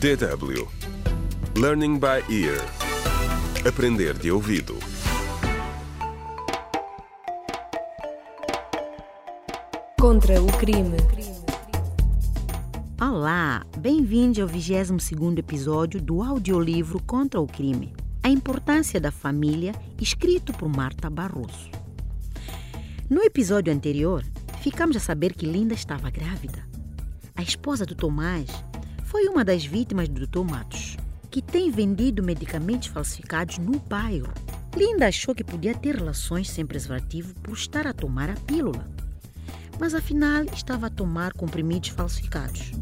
DW Learning by Ear Aprender de ouvido Contra o crime. Olá, bem-vindo ao 22º episódio do audiolivro Contra o Crime. A importância da família, escrito por Marta Barroso. No episódio anterior, ficamos a saber que Linda estava grávida. A esposa do Tomás foi uma das vítimas do Dr. Matos, que tem vendido medicamentos falsificados no bairro. Linda achou que podia ter relações sem preservativo por estar a tomar a pílula, mas afinal estava a tomar comprimidos falsificados.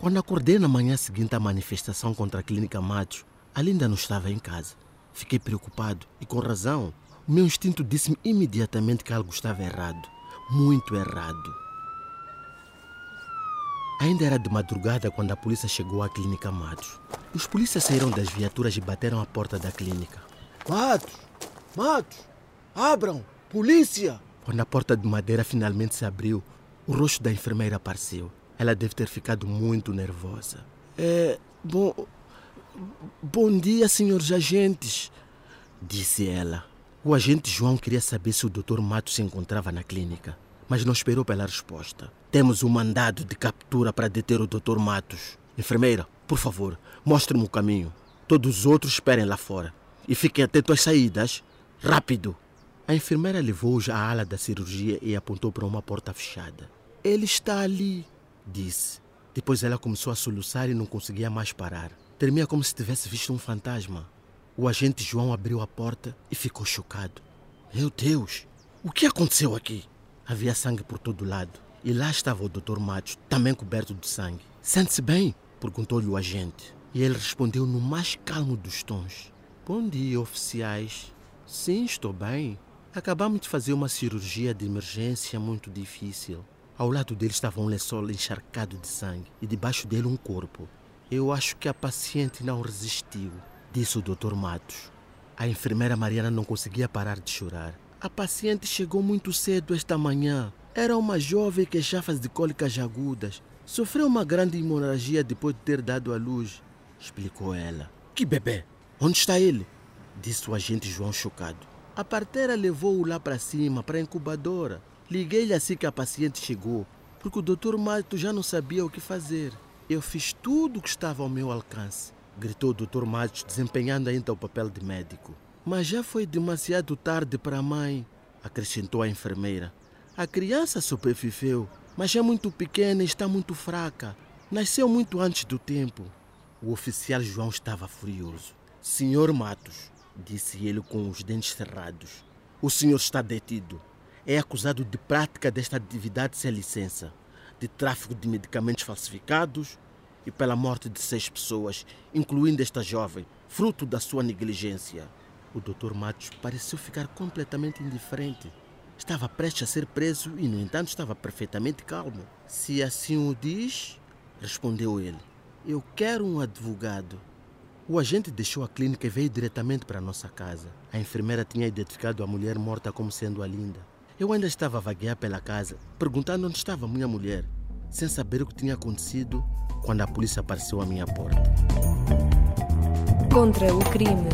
Quando acordei na manhã seguinte à manifestação contra a Clínica Matos, a Linda não estava em casa. Fiquei preocupado e, com razão, o meu instinto disse-me imediatamente que algo estava errado. Muito errado. Ainda era de madrugada quando a polícia chegou à Clínica Matos. Os polícias saíram das viaturas e bateram à porta da clínica. Matos! Matos! Abram! Polícia! Quando a porta de madeira finalmente se abriu, o rosto da enfermeira apareceu. Ela deve ter ficado muito nervosa. É. Bom. Bom dia, senhores agentes, disse ela. O agente João queria saber se o Dr. Matos se encontrava na clínica, mas não esperou pela resposta. Temos um mandado de captura para deter o Dr. Matos. Enfermeira, por favor, mostre-me o caminho. Todos os outros esperem lá fora. E fiquem atentos às saídas. Rápido! A enfermeira levou-os à ala da cirurgia e apontou para uma porta fechada. Ele está ali, disse. Depois ela começou a soluçar e não conseguia mais parar. Tremia como se tivesse visto um fantasma. O agente João abriu a porta e ficou chocado. Meu Deus, o que aconteceu aqui? Havia sangue por todo lado. E lá estava o Dr. Matos, também coberto de sangue. Sente-se bem? perguntou-lhe o agente. E ele respondeu no mais calmo dos tons. Bom dia, oficiais. Sim, estou bem. Acabamos de fazer uma cirurgia de emergência muito difícil. Ao lado dele estava um lençol encharcado de sangue e debaixo dele um corpo. Eu acho que a paciente não resistiu, disse o Dr. Matos. A enfermeira Mariana não conseguia parar de chorar. A paciente chegou muito cedo esta manhã. Era uma jovem que chafas de cólicas agudas. Sofreu uma grande hemorragia depois de ter dado à luz, explicou ela. Que bebê? Onde está ele? disse o agente João chocado. A parteira levou-o lá para cima, para a incubadora. Liguei-lhe assim que a paciente chegou, porque o doutor Matos já não sabia o que fazer. Eu fiz tudo o que estava ao meu alcance, gritou o doutor Matos, desempenhando ainda o papel de médico. Mas já foi demasiado tarde para a mãe, acrescentou a enfermeira. A criança sobreviveu, mas é muito pequena e está muito fraca. Nasceu muito antes do tempo. O oficial João estava furioso. Senhor Matos, disse ele com os dentes cerrados, o senhor está detido é acusado de prática desta atividade sem licença, de tráfico de medicamentos falsificados e pela morte de seis pessoas, incluindo esta jovem, fruto da sua negligência. O Dr. Matos pareceu ficar completamente indiferente. Estava prestes a ser preso e, no entanto, estava perfeitamente calmo. Se assim o diz, respondeu ele, eu quero um advogado. O agente deixou a clínica e veio diretamente para a nossa casa. A enfermeira tinha identificado a mulher morta como sendo a Linda. Eu ainda estava a vaguear pela casa, perguntando onde estava minha mulher, sem saber o que tinha acontecido quando a polícia apareceu à minha porta. Contra o crime.